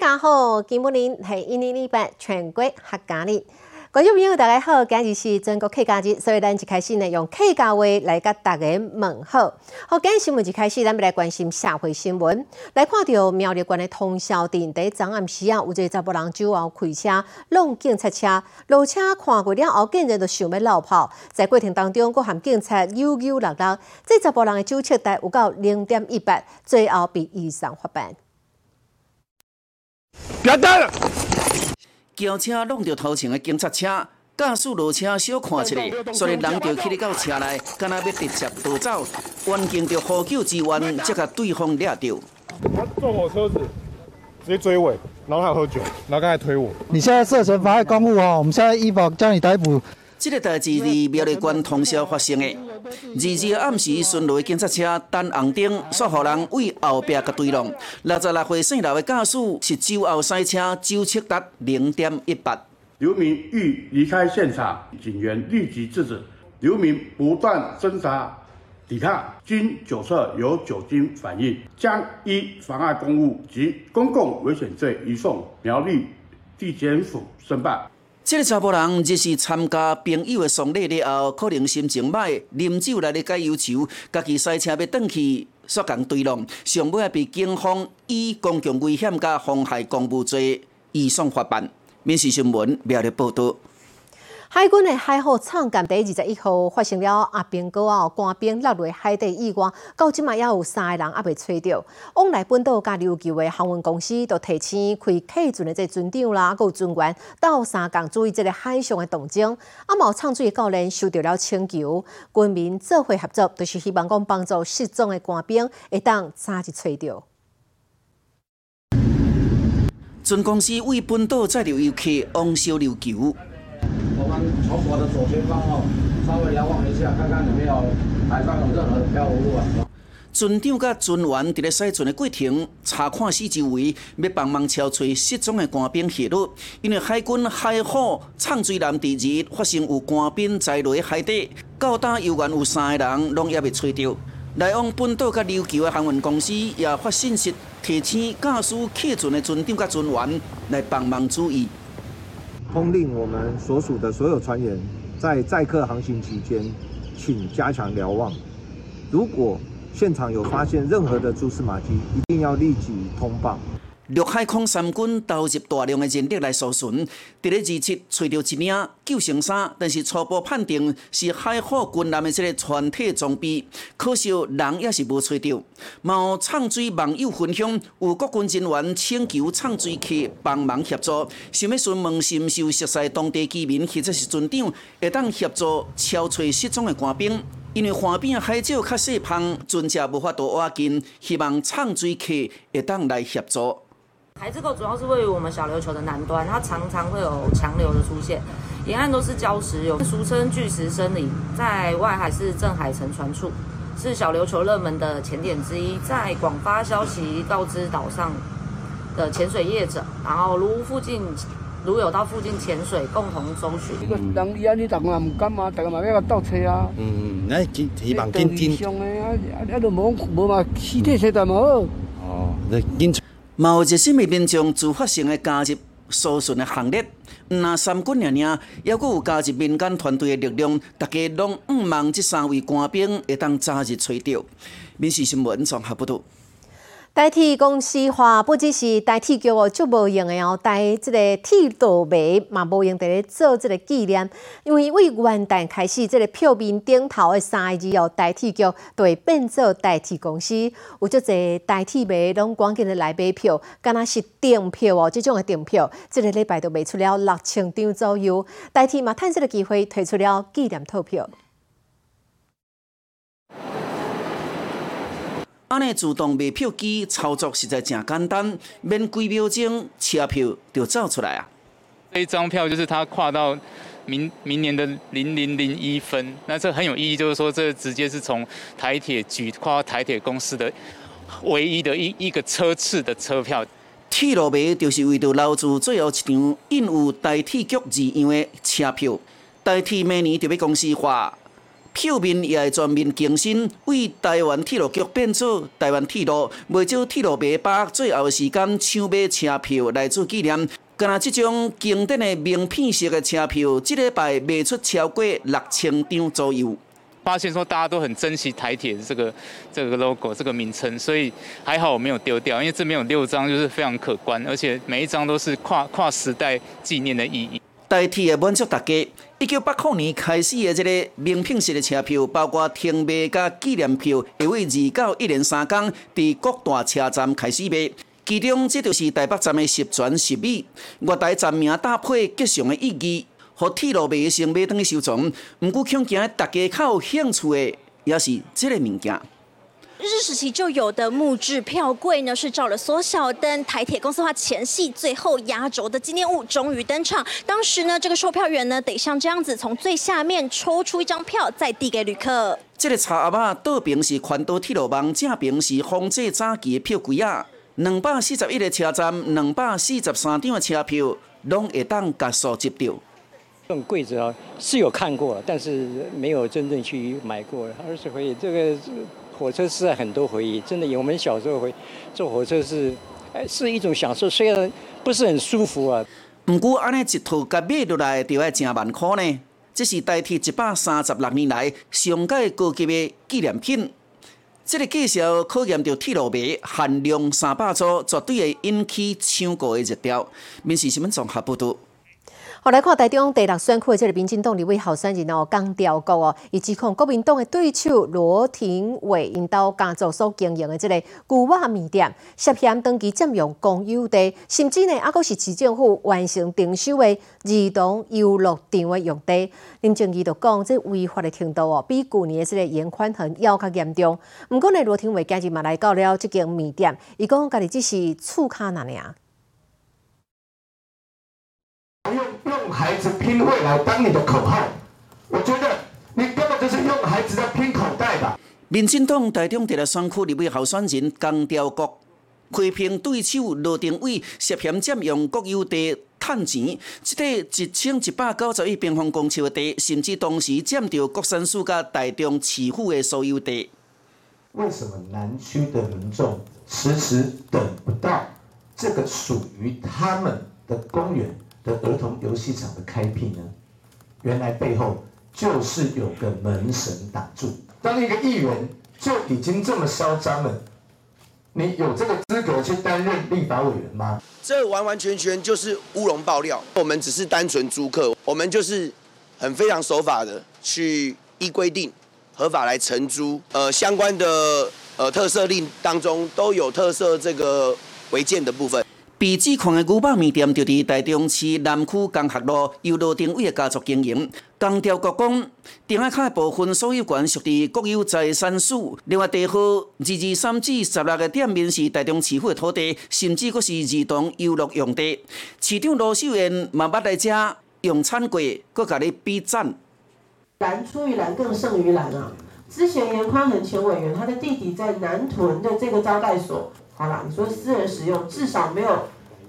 大家好，今日是一年一百全国客家日。观众朋友，大家好，今日是全国客家日，所以咱就开始呢用客家话来甲大家问好。好，今日新闻一开始，咱们来关心社会新闻。来看到苗栗县的通宵店第昨暗时啊，有一个查甫人酒后开车弄警察车，路车看过了后，竟然就想要逃跑，在过程当中，佫含警察扭扭勒勒，这查甫人的酒测带有到零点一八，最后被移送法办。别打！轿车弄到头前的警察车，驾驶落车小看起来，所以人就去到车内，敢若要直接逃走，环境就呼救支援，才甲对方抓到。他坐我车子，直接追尾，然后还喝酒，然后刚才推我。你现在涉嫌妨碍公务哦，我们现在依法将你逮捕。这个代志是苗栗县通宵发生的。二日暗时，巡逻的警察车等红灯，煞互人为后壁甲追弄。六十六岁姓刘的驾驶是酒后赛车，酒测达零点一八。刘明欲离开现场，警员立即制止。刘明不断挣扎抵抗，经酒测有酒精反应，将依妨碍公务及公共危险罪移送苗栗地检署申办。这个查甫人日是参加朋友的丧礼了后，可能心情歹，啉酒来咧解忧愁，家己塞车要转去，煞共对弄，上尾被警方以公共危险甲妨害公务罪移送法办。民事新闻苗栗报道。海军的海虎创舰第二十一号发生了阿兵哥啊，官兵落入海底意外，到即卖还有三个人还未找到。往来本岛加琉球的航运公司都提前开客船的这船长啦，有船员到三港注意这个海上的动静。啊，毛唱水的教练收到了请求，军民做伙合作，就是希望讲帮助失踪的官兵会当早日找到。船公司为本岛载着游客往小琉球。从我的左前方哦，稍微瞭望一下，看看有没有海上有任何漂浮物啊。船长甲船员伫咧驶船的过程，查看四周围，要帮忙敲找失踪的官兵下落。因为海军海虎畅水艦第二日发生有官兵在落海底，到打游员有三个人，拢也未找到。来往本岛甲琉球的航运公司也发信息，提醒驾驶客船的船长甲船员来帮忙注意。通令我们所属的所有船员，在载客航行期间，请加强瞭望。如果现场有发现任何的蛛丝马迹，一定要立即通报。陆海空三军投入大量的人力来搜寻，伫咧二七找到一领救生衫，但是初步判定是海虎军舰的这个全体装备，可惜人也是无找到。毛畅水网友分享，有国军人员请求畅水客帮忙协助，想要询问是毋是有熟悉当地居民或者是船长，会当协助敲找失踪的官兵。因为岸边海礁较细芳，船只无法度挖近，希望畅水客会当来协助。海之沟主要是位于我们小琉球的南端，它常常会有强流的出现，沿岸都是礁石，有俗称巨石森林，在外海是镇海沉船处，是小琉球热门的潜点之一，在广发消息告知岛上的潜水业者，然后如附近如有到附近潜水，共同搜寻。这个人伊安尼，大家唔敢嘛，大家嘛要甲倒车啊。嗯，那希希望紧紧。上的啊啊啊，都无无嘛，尸体实在无好。哦，那紧。嘛有热心的民众自发性的加入搜寻的行列，那三军尔尔，还佫有加入民间团队的力量，大家拢毋望这三位官兵会当早日找到。民事新闻综合报道。代替公司化不只是代替叫哦，足无用的哦，代即个铁道牌嘛无用，伫咧做即个纪念。因为为元旦开始，即个票面顶头的三个字哦，代替叫就会变做代替公司。有足侪代替牌拢赶紧的来买票，敢若是订票哦，即种的订票，即个礼拜都卖出了六千张左右。代替嘛，趁这个机会推出了纪念套票。安尼自动卖票机操作实在真简单，免几秒钟车票就走出来啊！这一张票就是它跨到明明年的零零零一分，那这很有意义，就是说这直接是从台铁局跨到台铁公司的唯一的一一个车次的车票。铁路迷就是为着留住最后一张印有代铁局字样的车票，代铁每年就要公司化。票面也会全面更新，为台湾铁路局变做台湾铁路，未少铁路迷把最后的时间抢买车票来做纪念。敢若这种经典的名片式的车票，这礼拜卖出超过六千张左右。发现说大家都很珍惜台铁这个这个 logo 这个名称，所以还好我没有丢掉，因为这边有六张，就是非常可观，而且每一张都是跨跨时代纪念的意义。代替的满足大家。一九八九年开始的这个名品式的车票，包括停卖加纪念票，会为二到一连三天，伫各大车站开始卖。其中，这就是台北站的十全十美，月台站名搭配吉祥的意义，和铁路迷先买登去收藏。毋过，恐惊大家较有兴趣的，也是这个物件。日治时期就有的木质票柜呢，是照了缩小灯。台铁公司化前戏最后压轴的纪念物终于登场。当时呢，这个售票员呢，得像这样子从最下面抽出一张票，再递给旅客。这个茶阿爸倒边是环岛铁路网，正边是方济早期的票柜啊。两百四十一个车站，两百四十三张的车票，拢会当加速接到。这种柜子啊，是有看过，但是没有真正去买过。二十回忆，这个。火车是很多回忆，真的，我们小时候回坐火车是，哎，是一种享受，虽然不是很舒服啊。不过，安尼一套甲买落来就要成万块呢。这是代替一百三十六年来上届高级的纪念品。这个介绍考验到铁路迷限量三百组，绝对会引起抢购的热潮。面试新闻综合报道。后来看台中第六选区的这个民进党立委候选人哦，江调国哦，以及控国民党的对手罗廷伟引导家族所经营的这个古瓦面店，涉嫌登记占用公有地，甚至呢，还阁是市政府完成征收的儿童游乐场的用地。林正义就讲，这违法的程度哦，比去年的这个严宽恒要较严重。不过呢，罗廷伟今日嘛来到了这间面店，伊讲家己只是厝卡那尔。用孩子拼未来当你的口号，我觉得你根本就是用孩子在拼口袋吧。民进党台中第六选区立委候选人江雕国批评对手罗定伟涉嫌占用国有地趁钱，这块一千一百九十一平方公尺的地，甚至同时占掉国山市甲台中市府的所有地。为什么南区的民众迟迟等不到这个属于他们的公园？的儿童游戏场的开辟呢，原来背后就是有个门神挡住。当一个议员就已经这么嚣张了，你有这个资格去担任立法委员吗？这完完全全就是乌龙爆料。我们只是单纯租客，我们就是很非常守法的去依规定合法来承租。呃，相关的呃特色令当中都有特色这个违建的部分。被指控的牛肉面店就伫台中市南区江学路由罗定伟的家族经营。江调国讲，顶下卡的部分所有权属于国有财产署。另外，地号二二三至十六个店面是台中市府的土地，甚至阁是儿童游乐用地。市长罗秀燕嘛捌来遮用餐过，阁甲你比赞。蓝出于蓝，更胜于蓝啊！之前严宽恒前委员，他的弟弟在南屯的这个招待所。好啦，你说私人使用，至少没有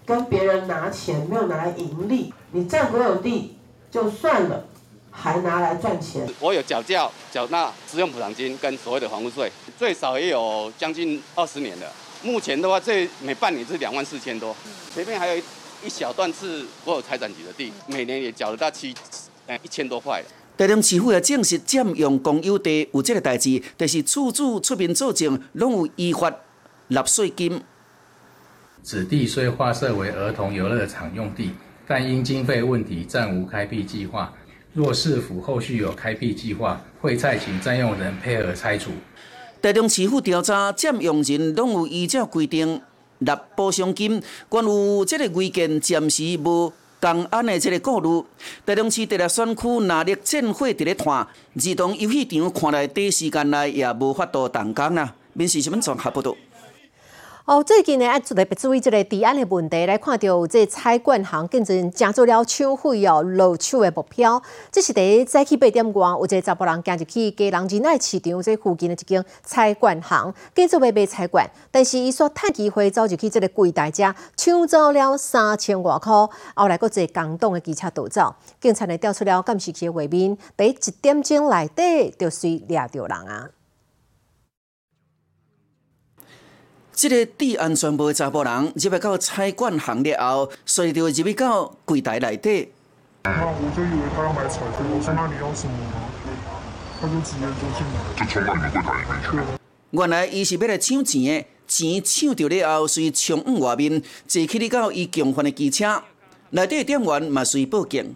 跟别人拿钱，没有拿来盈利。你占国有地就算了，还拿来赚钱。我有缴交缴纳使用补偿金跟所谓的房屋税，最少也有将近二十年了。目前的话，这每半年是两万四千多。前面还有一小段是国有财产局的地，每年也缴了大七，呃一千多块。台中市府也证实占用公有地有这个代志，但是处处出面作证，拢有依法。纳税金，此地虽划设为儿童游乐场用地，但因经费问题暂无开辟计划。若市府后续有开辟计划，会再请占用人配合拆除。台中市府调查占用人拢有依照规定纳补偿金。关于这个违建暂时无公安的这个顾虑，台中市第六选区拿力建会伫咧看，儿童游戏场看来短时间内也无法度动工啦。民事新闻综合报道。哦，最近呢，爱特别注意这个治安的问题，来看到有这菜馆行竟然加做了抢匪哦，落手的目标。这是第早起八点外，有一个查甫人行入去家人仁爱市场这附近的一间菜馆行，继续要卖菜馆，但是伊说趁机会走入去这个柜台家抢走了三千外块，后来搁一个共的机车逃走，警察呢调出了监视器画面，第一点钟内底就随掠到人啊。这个治安全部的查甫人入来到菜馆行列后，随着入去到柜台内底。那我就以为他要买彩票，我说那你要什么吗？他就直接就进来，就冲到你们柜台里面去。原来伊是要来抢钱的，钱抢到了后，随冲往外面，坐起哩到伊共犯的机车，内底店员嘛随报警。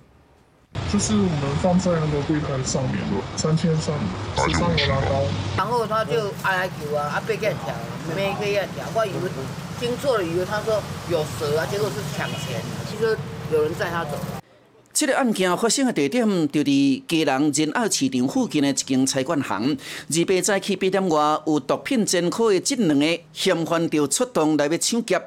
就是我们放在那个柜台上面，三千三，手上有拿刀。然后他就挨来求啊，啊被给条，没给条。我以为听错了，以为他说有蛇啊，结果是抢钱。其实有人载他走。这个案件发生的地点就伫基隆仁爱市场附近的一间菜馆行。二八早起八点外，有毒品侦科的这两个嫌犯就出动来要抢劫。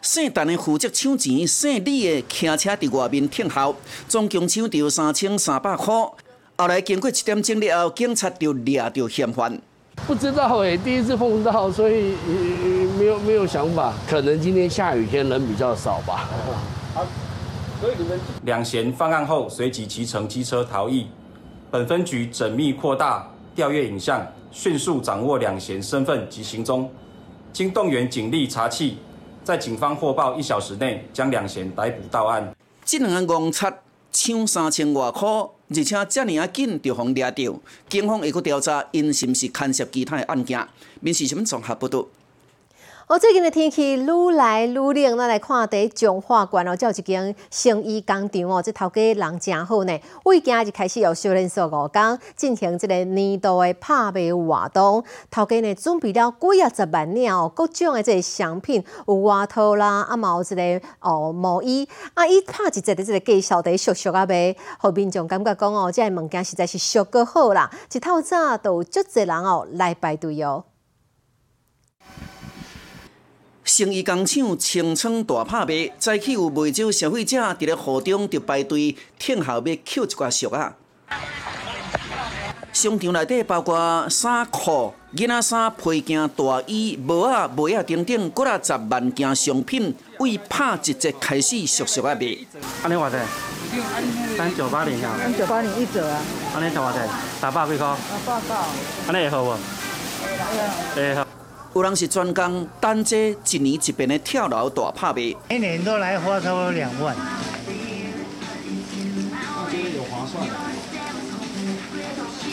姓陈的负责抢钱，姓李的骑车伫外面等候，总共抢到三千三百块。后来经过一点钟了后，警察就抓到嫌犯。不知道哎，第一次碰到，所以没有没有想法。可能今天下雨天人比较少吧。所以你们两嫌犯案后随即骑乘机车逃逸。本分局缜密扩大调阅影像，迅速掌握两嫌身份及行踪。经动员警力查缉。在警方获报一小时内，将两嫌逮捕到案。这两个误差抢三千外块，而且这尔啊紧就互抓到，警方会去调查因是不是牵涉其他的案件。民事新闻综合报道。哦，最近的天气愈来愈冷，咱来看第中华馆哦，有一间生意工厂哦，这头家人真好呢。为今日开始有修炼数五工，进行这个年度的拍卖活动。头家呢准备了几啊十万两哦，各种的这个商品，有外套啦，啊嘛有这个哦毛衣，啊伊拍一节的这个介绍的俗俗啊卖，后面众感觉讲哦，这物件实在是俗个好啦，一透早都有足侪人哦来排队哦。生意工厂清仓大拍卖，早起有未少消费者伫咧河中就排队等候要捡一寡俗啊。商场内底包括衫裤、囡仔衫、配件、大衣、帽仔、袜仔等等，几啊十万件商品，为拍一折开始俗俗啊卖。安尼偌济？三九八零啊。三九八零一折啊。安尼值偌济？三百几箍？八百。安尼会好无？会好。有人是专工单这一年一遍的跳楼大拍卖，一年都来花差不多两万。有划算。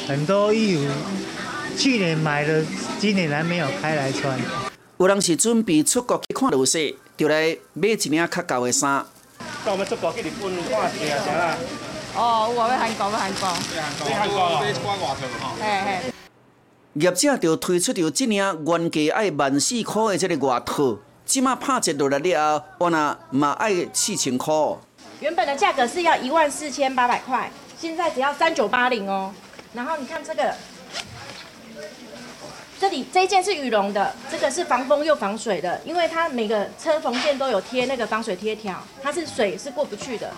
很多衣服去年买的，今年还没有开来穿。有人是准备出国去看流势，就来买一领较厚的衫。到我们出国去日本看一下啥哦，我要韩国，要韩国。去韩国买穿外套吼。嘿嘿。业者就推出着这领原价爱万四块的这个外套，即马拍折落来了后，我那嘛爱四千块。原本的价格是要一万四千八百块，现在只要三九八零哦。然后你看这个，这里这一件是羽绒的，这个是防风又防水的，因为它每个车缝线都有贴那个防水贴条，它是水是过不去的。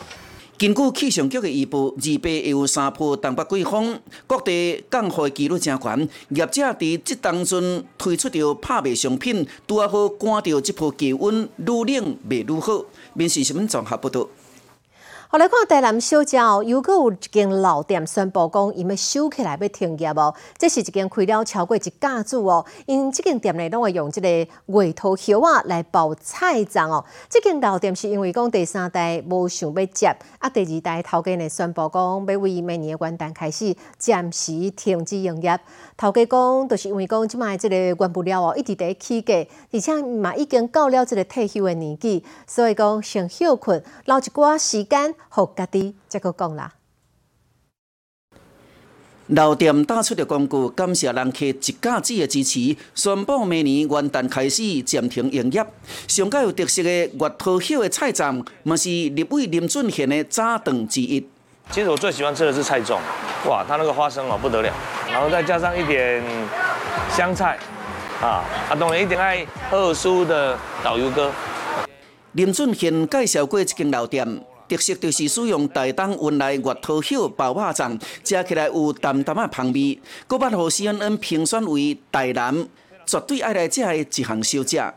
根据气象局的预报，二八会有三波东北季风，各地降雨几率真悬。业者伫这当中推出着拍卖商品，拄啊好赶着这波气温愈冷卖愈好。民事新闻综合报道。好来看台南小桥，如果有一间老店宣布讲，伊要收起来要停业哦，这是一间开了超过一家子哦。因这间店内，拢会用这个外头叶啊来包菜粽哦。这间老店是因为讲第三代无想要接，啊第二代头家呢宣布讲，要为明年元旦开始暂时停止营业。头家讲，就是因为讲即卖即个原物料哦一直在起价，而且嘛已经到了即个退休的年纪，所以讲先休困，留一寡时间。互家己再个讲啦。老店打出的广告，感谢人客一家子的支持，宣布明年元旦开始暂停营业。上较有特色的月头叶的菜站，嘛是立委林俊贤的早顿之一。其实我最喜欢吃的是菜粽，哇，它那个花生哦不得了，然后再加上一点香菜，啊，啊，当然一定爱特殊的导游哥。林俊贤介绍过一间老店，特色就是使用大东运来月桃叶包肉粽，吃起来有淡淡的香味。搁把何西恩评选为台南绝对爱来吃的一项小食。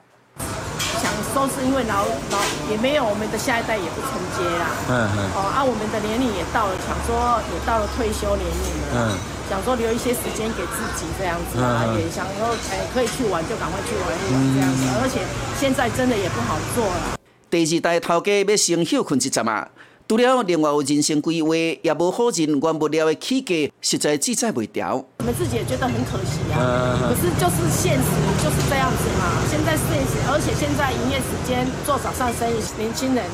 想说是因为老老也没有我们的下一代也不承接啦，嗯嗯，哦啊，我们的年龄也到了，想说也到了退休年龄了，嗯，想说留一些时间给自己这样子啊，也想说哎可以去玩就赶快去玩一玩这样子，而且现在真的也不好做了。第二代头家要先休困一阵啊，除了另外有人生规划，也无好人完不了的起价，实在记载袂掉。我们自己也觉得很可惜啊，可是就是现实就是这样子嘛。现在现实，而且现在营业时间做早上生意，年轻人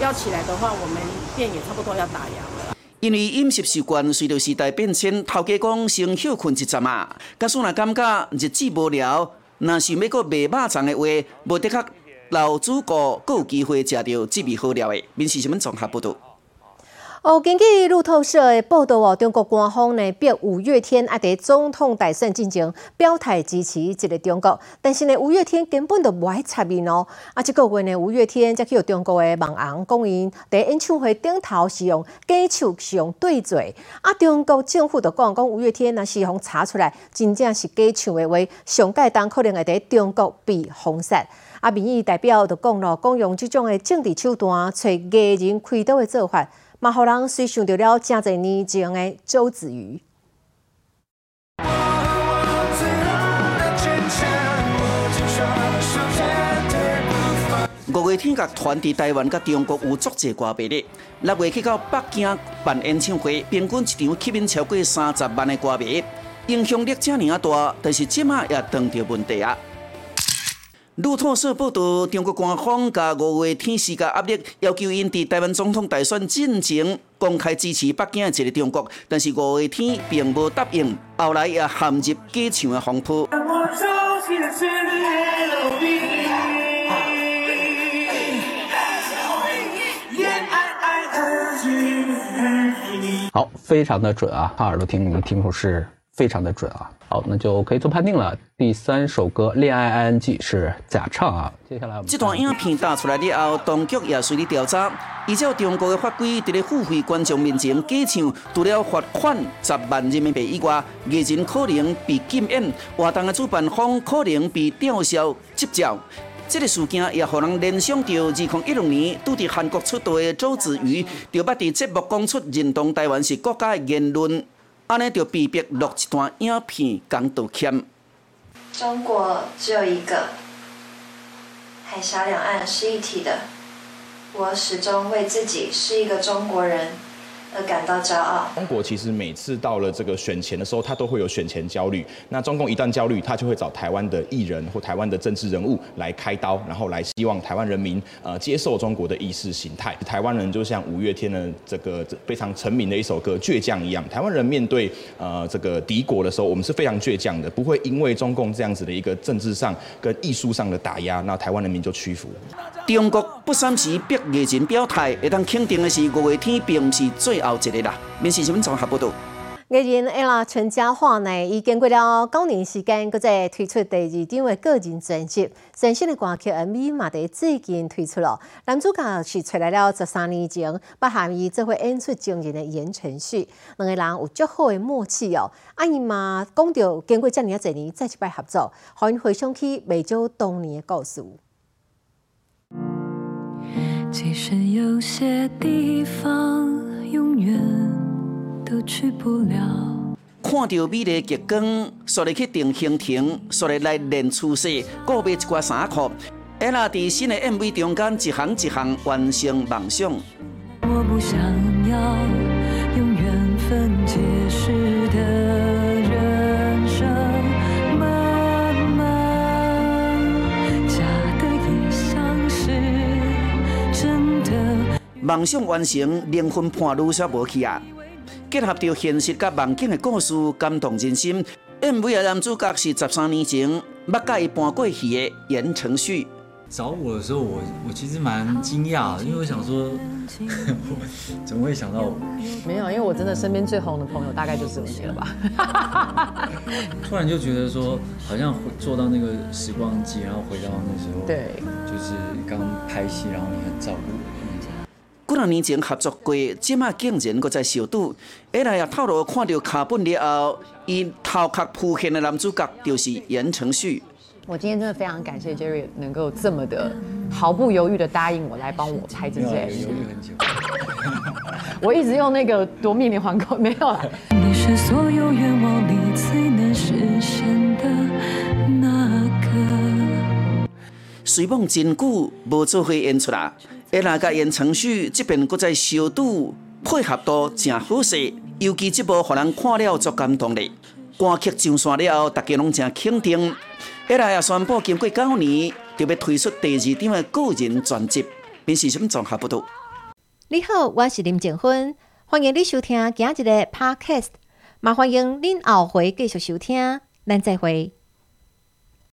要起来的话，我们店也差不多要打烊了。因为饮食习惯随着时代变迁，头家讲先休困一阵啊。假使若感觉日子无聊，若是要搁卖肉粽的话，无得确。老主顾阁有机会食到这味好料的，民视新闻综合报道。哦，根据路透社的报道哦，中国官方呢逼五月天啊在总统大选进行表态支持这个中国，但是呢五月天根本就无爱插面哦。啊，这个月呢五月天则去中国的网红讲因在演唱会顶头是用假手是用对嘴，啊中国政府就讲讲五月天若是互查出来真正是假唱的话，上届当可能会在中国被封杀。啊，民意代表就讲咯，讲用这种的政治手段找艺人开刀的做法，嘛，互人随想到了真侪年前的周子瑜。五月天甲团伫台湾甲中国有足济歌迷咧，六月去到北京办演唱会，平均一场吸引超过三十万的歌迷，影响力这尔啊大，但是即马也碰到问题啊。路透社报道，中国官方甲五月天施加压力，要求因伫台湾总统大选进程公开支持北京一个中国，但是五月天并无答应，后来也陷入机场的风波。好，非常的准啊！靠耳朵听，你们听出是非常的准啊！好，那就可以做判定了。第三首歌《恋爱 ING》是假唱啊。接下来我们，这段影片打出来了后，当局也随你调查。依照中国的法规，在付费观众面前假唱，除了罚款十万人民币以外，艺人可能被禁演，活动的主办方可能被吊销执照。这个事件也让人联想到二零一六年拄伫韩国出道的周子瑜，就捌伫节目讲出认同台湾是国家的言论。安尼就被逼录一段影片讲道歉。中国只有一个，海峡两岸是一体的。我始终为自己是一个中国人。感到骄傲。中国其实每次到了这个选前的时候，他都会有选前焦虑。那中共一旦焦虑，他就会找台湾的艺人或台湾的政治人物来开刀，然后来希望台湾人民呃接受中国的意识形态。台湾人就像五月天的这个非常成名的一首歌《倔强》一样，台湾人面对呃这个敌国的时候，我们是非常倔强的，不会因为中共这样子的一个政治上跟艺术上的打压，那台湾人民就屈服。中国不三时逼艺人表态，会当肯定的是五月天并不是最。后一个啦，面试新闻综合报道。艺人 ella 陈嘉桦呢，已经过了九年时间，搁再推出第二张的个人专辑，全新的歌曲 MV 嘛，伫最近推出了。男主角是出来了十三年前，包含伊这回演出惊人的言承旭，两个人有足好的默契哦。阿姨嘛讲到经过这么多年再一摆合作，让因回想起未少当年的故事。其实有些地方。永远都去不了。看到美丽极光，所以去定兴亭，所以来练姿势，购买一挂衫裤。ella 在新的 MV 中间一行一行完成梦想。我不想要梦想完成，灵魂伴愈少无去啊！结合着现实甲梦境的故事，感动人心。MV 的男主角是十三年前捌甲伊搬过去的言承旭。找我的时候，我我其实蛮惊讶，因为我想说，怎么会想到我？没有，因为我真的身边最红的朋友大概就只有你了吧。突然就觉得说，好像坐到那个时光机，然后回到那时候，对，就是刚拍戏，然后你很照顾我。几两年前合作过，即马竟然搁在小赌。下来也透露看到卡本了后，伊头壳浮现的男主角就是言承旭。我今天真的非常感谢 Jerry 能够这么的毫不犹豫的答应我来帮我拍这支 MV。犹豫很久。我一直用那个夺命连环扣，没有了。你是所有愿望里最难实现的那个。随梦真久无做伙演出啦，下来甲言承旭这边搁在小赌配合度真好势，尤其这部互人看了足感动的。歌曲上线了后，大家拢真肯定。一来也宣布，经过九年，就要推出第二张的个人专辑。面是什么综合不多？你好，我是林静芬，欢迎你收听今日的 Podcast。麻烦迎您后回继续收听，咱再会。